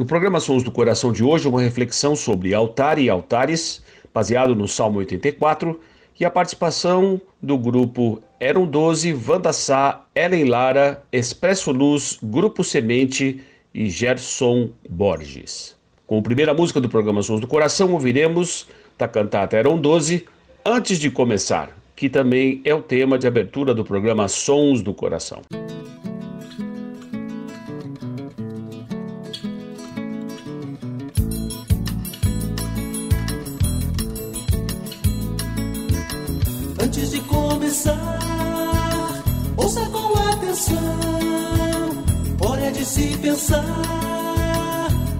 No programa Sons do Coração de hoje, uma reflexão sobre altar e altares, baseado no Salmo 84, e a participação do grupo Eram 12, Vanda Sá, Ellen Lara, Expresso Luz, Grupo Semente e Gerson Borges. Com a primeira música do programa Sons do Coração, ouviremos da cantata Eram 12, Antes de Começar, que também é o tema de abertura do programa Sons do Coração.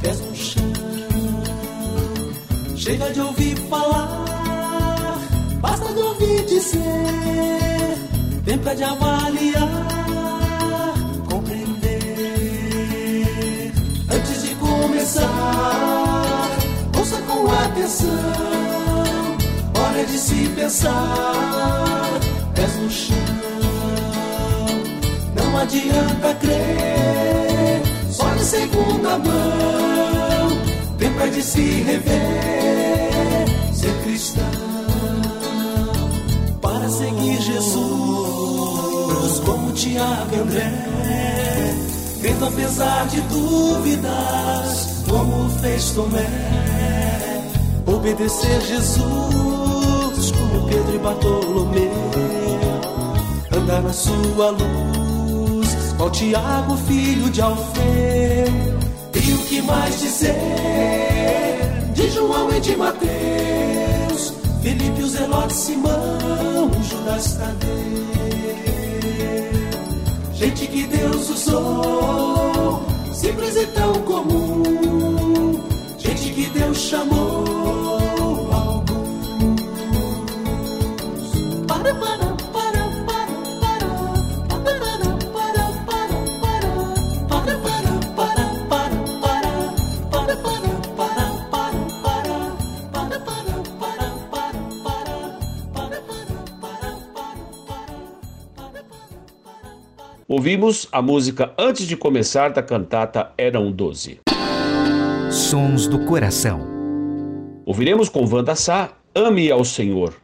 Pés no chão. Chega de ouvir falar, basta de ouvir dizer. Tempo é de avaliar, compreender. Antes de começar, ouça com atenção. Hora de se pensar, pés no chão. Não adianta crer, segunda mão. Tempo é de se rever, ser cristão. Para seguir Jesus, como Tiago e André. Vendo apesar de dúvidas, como fez Tomé. Obedecer Jesus como Pedro e Bartolomeu, andar na sua luz, qual Tiago, filho de Alfeu. E o que mais dizer de João e de Mateus, Felipe, o Zelote, Simão, Judas Tadeu. Gente que Deus usou, simples e tão comum, gente que Deus chamou. Ouvimos a música Antes de Começar da cantata Eram 12. Sons do Coração. Ouviremos com Vanda Sá Ame ao Senhor.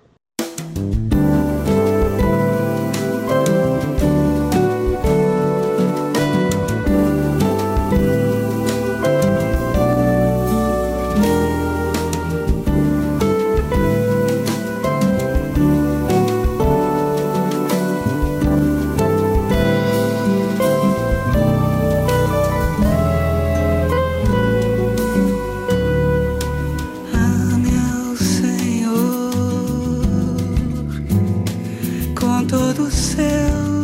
Todo seu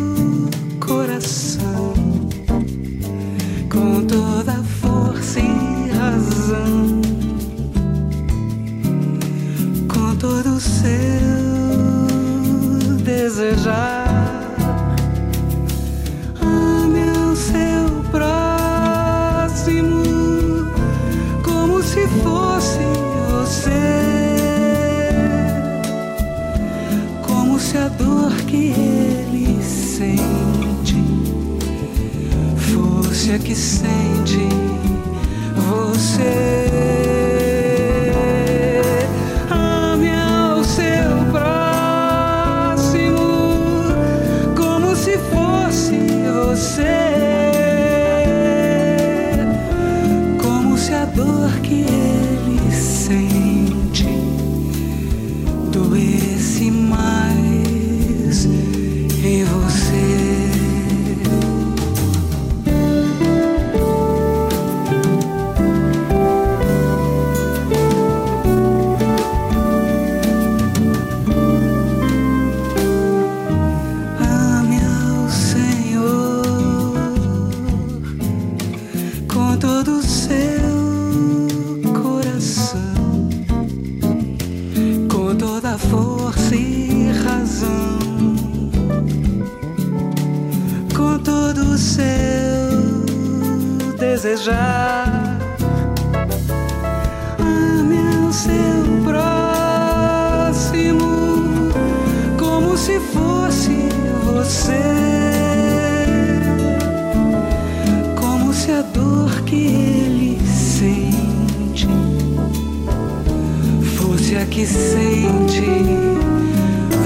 você. Como se a dor que ele sente desejar. Ame seu próximo como se fosse você. Como se a dor que ele sente fosse a que sente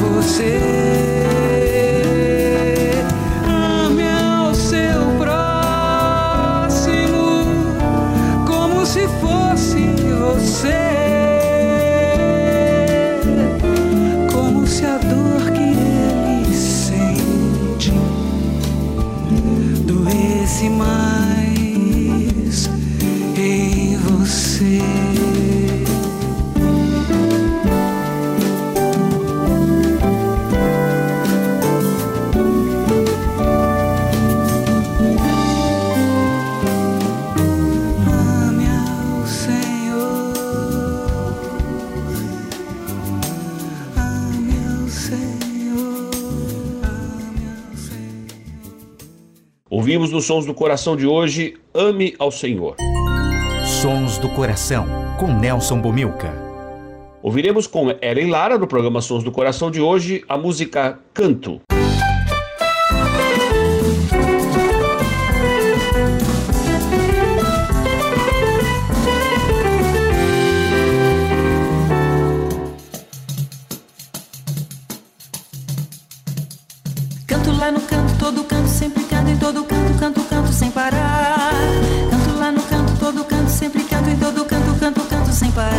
você. Nos Sons do Coração de hoje Ame ao Senhor. Sons do Coração, com Nelson Bomilca. Ouviremos com Ellen Lara, no programa Sons do Coração de hoje, a música Canto. Canto lá no canto, todo canto, sempre canto em todo canto, canto, canto sem parar. Canto lá no canto, todo canto, sempre canto em todo canto, canto, canto sem parar.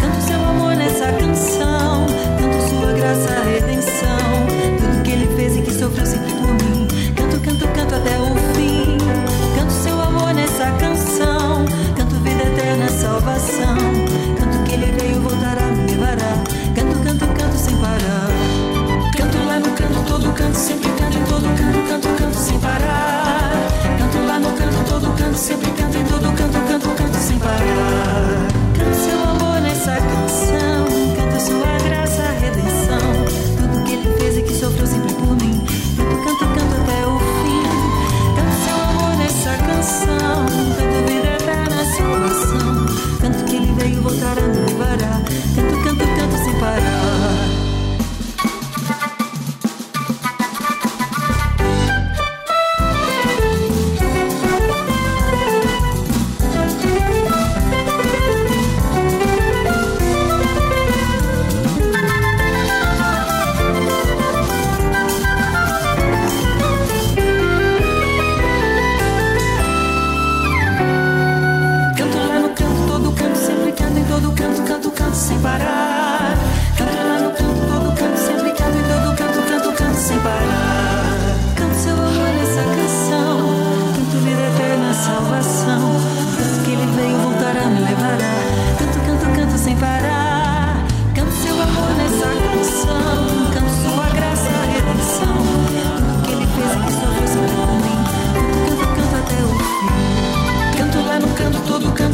Canto seu amor nessa canção, canto sua graça, redenção.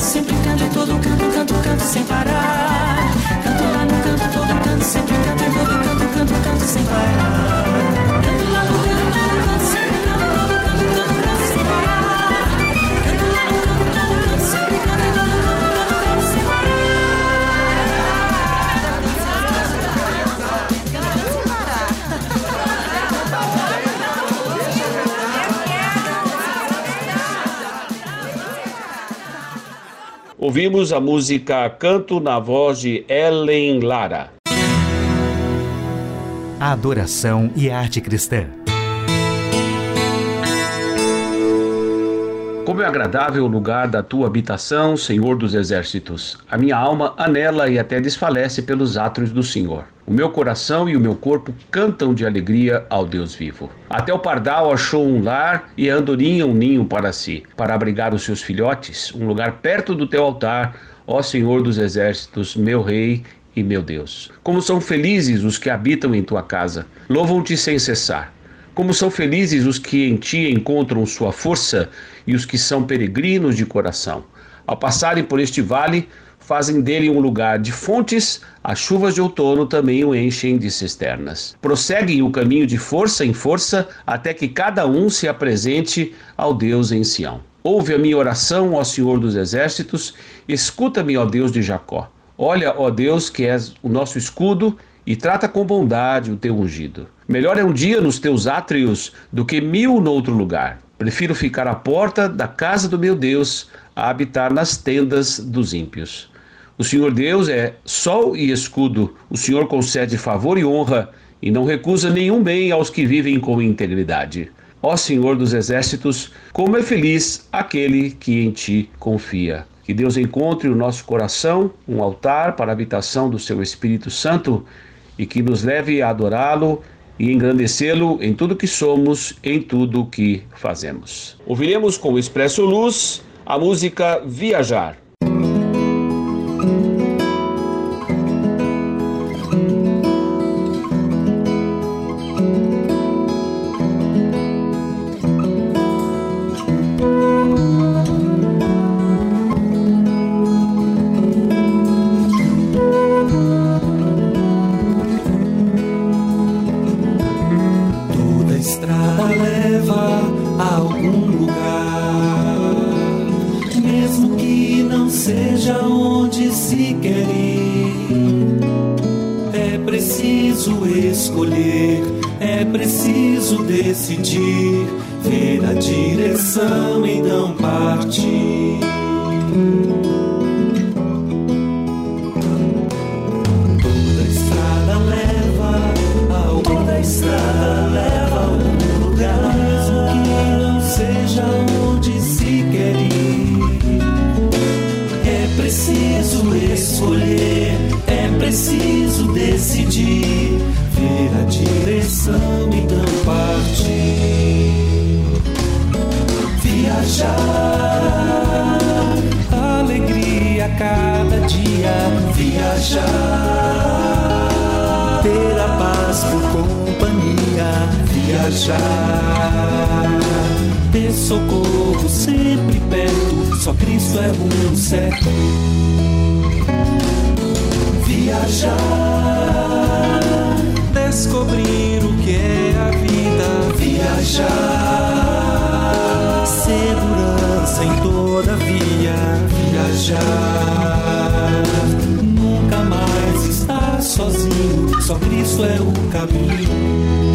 Sempre canto em todo canto, canto, canto sem parar. Canto lá no canto, todo canto, sempre canto em todo canto, canto, canto sem parar. Ouvimos a música Canto na voz de Ellen Lara. Adoração e arte cristã. Como é agradável o lugar da tua habitação, Senhor dos exércitos. A minha alma anela e até desfalece pelos átrios do Senhor. O meu coração e o meu corpo cantam de alegria ao Deus vivo. Até o pardal achou um lar e a andorinha um ninho para si, para abrigar os seus filhotes, um lugar perto do teu altar, ó Senhor dos exércitos, meu rei e meu Deus. Como são felizes os que habitam em tua casa. Louvam-te sem cessar. Como são felizes os que em ti encontram sua força e os que são peregrinos de coração. Ao passarem por este vale, fazem dele um lugar de fontes, as chuvas de outono também o enchem de cisternas. Prosseguem o caminho de força em força até que cada um se apresente ao Deus em Sião. Ouve a minha oração, ó Senhor dos Exércitos, escuta-me, ó Deus de Jacó. Olha, ó Deus, que és o nosso escudo e trata com bondade o teu ungido. Melhor é um dia nos teus átrios do que mil no outro lugar. Prefiro ficar à porta da casa do meu Deus a habitar nas tendas dos ímpios. O Senhor Deus é sol e escudo, o Senhor concede favor e honra e não recusa nenhum bem aos que vivem com integridade. Ó Senhor dos exércitos, como é feliz aquele que em ti confia. Que Deus encontre no nosso coração um altar para a habitação do seu Espírito Santo e que nos leve a adorá-lo e engrandecê-lo em tudo que somos, em tudo que fazemos. Ouviremos com o Expresso Luz a música Viajar. preciso escolher, é preciso decidir, ver a direção, e então partir. preciso decidir, ver a direção, e então partir. Viajar, alegria a cada dia. Viajar, ter a paz por companhia. Viajar, ter socorro sempre perto. Só Cristo é o meu certo. Viajar, descobrir o que é a vida. Viajar, segurança em toda via. Viajar, nunca mais estar sozinho. Só Cristo é o caminho.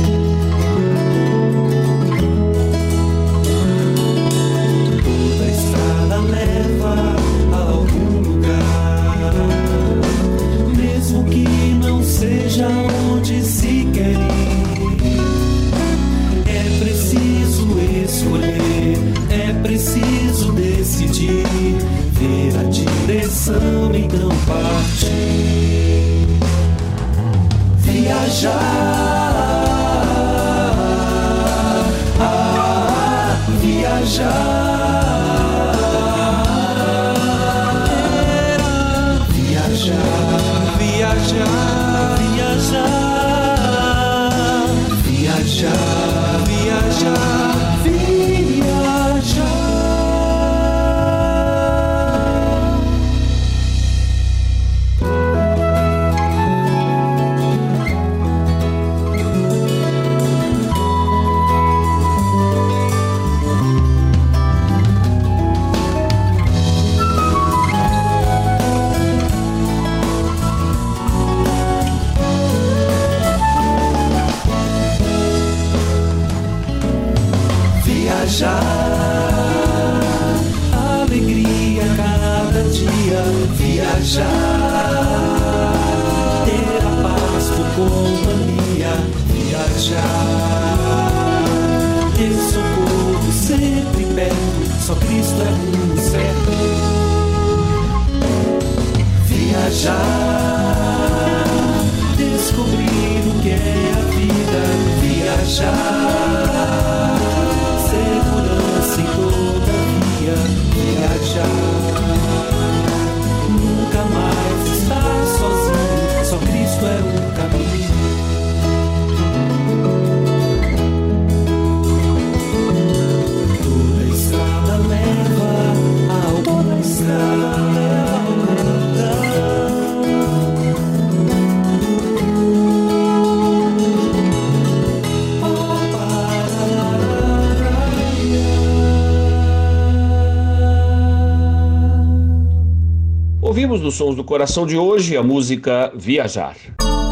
Sons do Coração de hoje a música Viajar.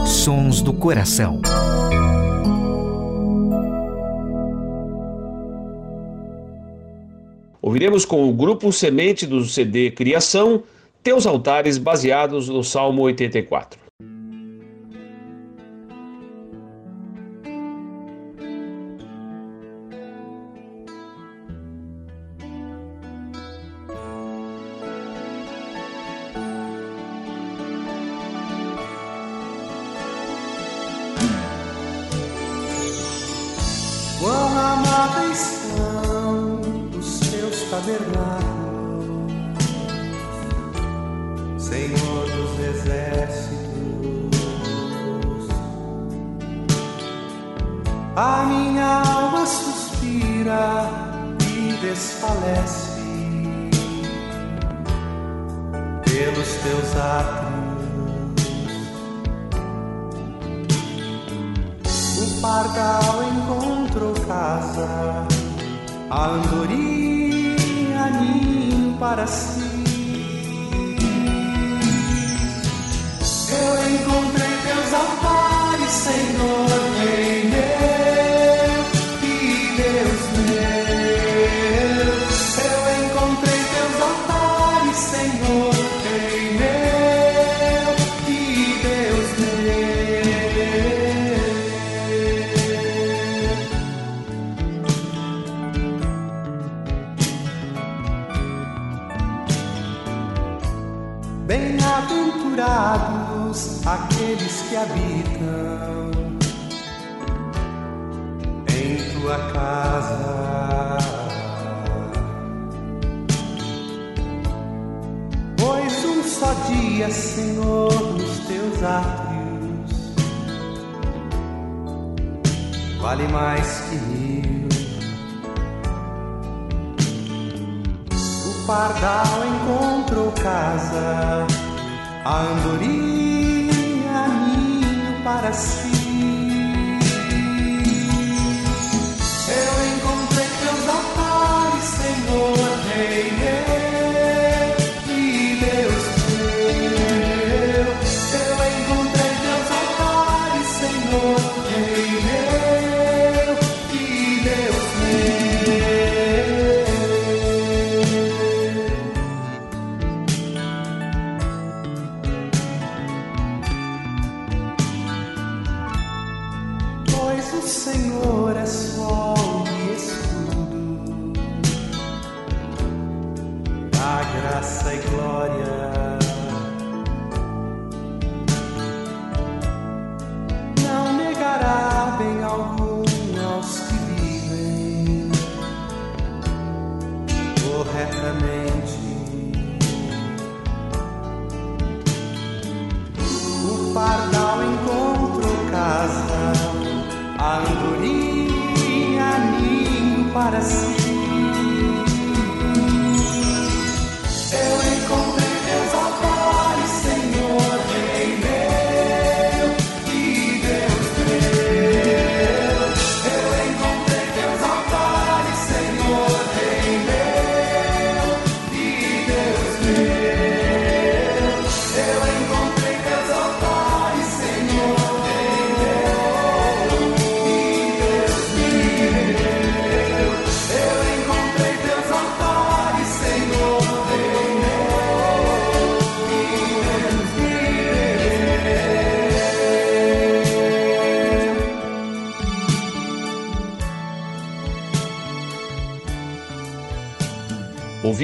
Sons do Coração. Ouviremos com o grupo Semente do CD Criação Teus Altares baseados no Salmo 84. tabernáculos, Senhor dos exércitos. A minha alma suspira e desfalece pelos teus atos. O pardal encontrou casa, a andorinha Bem-aventurados que habitam em tua casa. Pois um só dia, Senhor, nos teus átrios vale mais que mil. O pardal encontrou casa a andorinha ninho para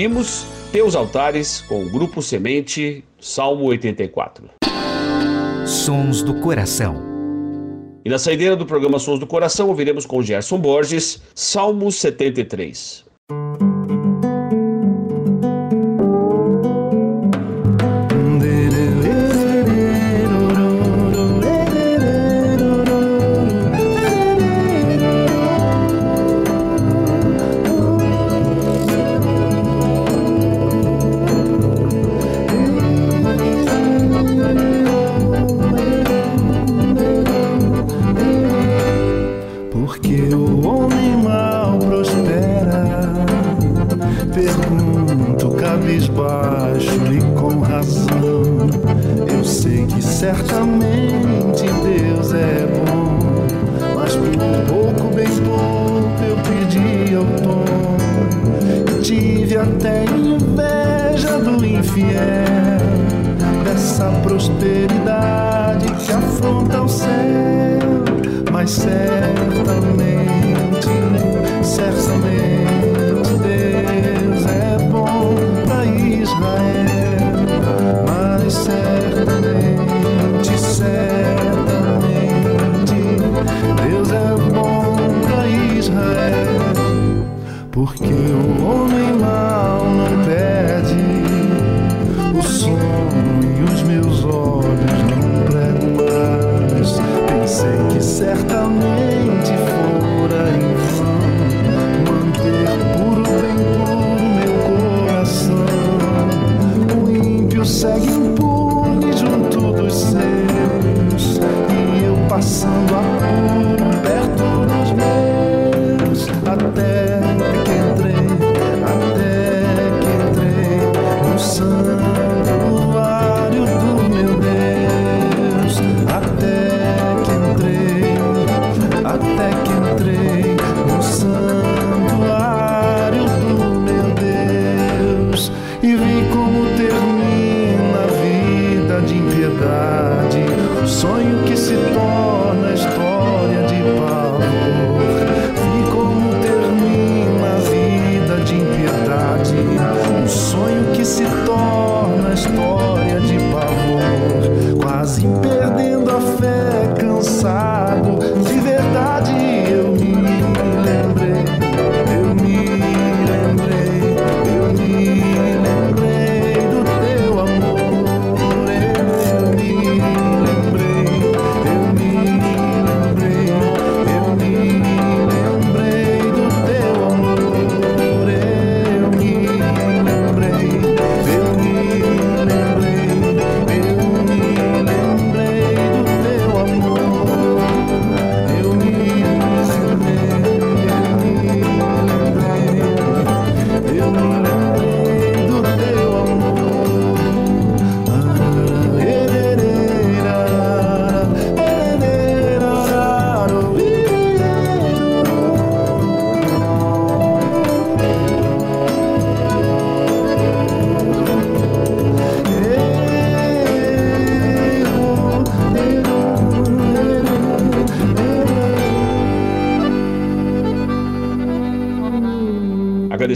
Ouvimos Teus Altares com o grupo Semente, Salmo 84. Sons do Coração. E na saideira do programa Sons do Coração, ouviremos com Gerson Borges, Salmo 73.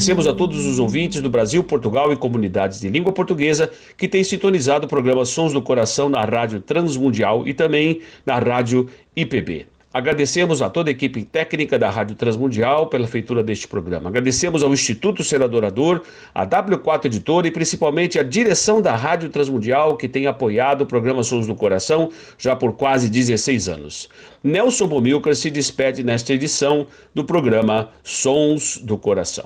Agradecemos a todos os ouvintes do Brasil, Portugal e comunidades de língua portuguesa que têm sintonizado o programa Sons do Coração na Rádio Transmundial e também na Rádio IPB. Agradecemos a toda a equipe técnica da Rádio Transmundial pela feitura deste programa. Agradecemos ao Instituto Seradorador, a W4 Editora e principalmente a direção da Rádio Transmundial que tem apoiado o programa Sons do Coração já por quase 16 anos. Nelson Bomilcar se despede nesta edição do programa Sons do Coração.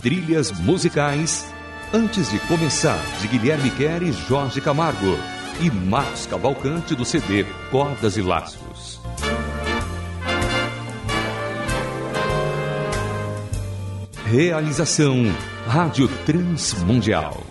Trilhas musicais Antes de Começar, de Guilherme Quer e Jorge Camargo. E Marcos Cavalcante do CD Cordas e Laços. Realização Rádio Transmundial.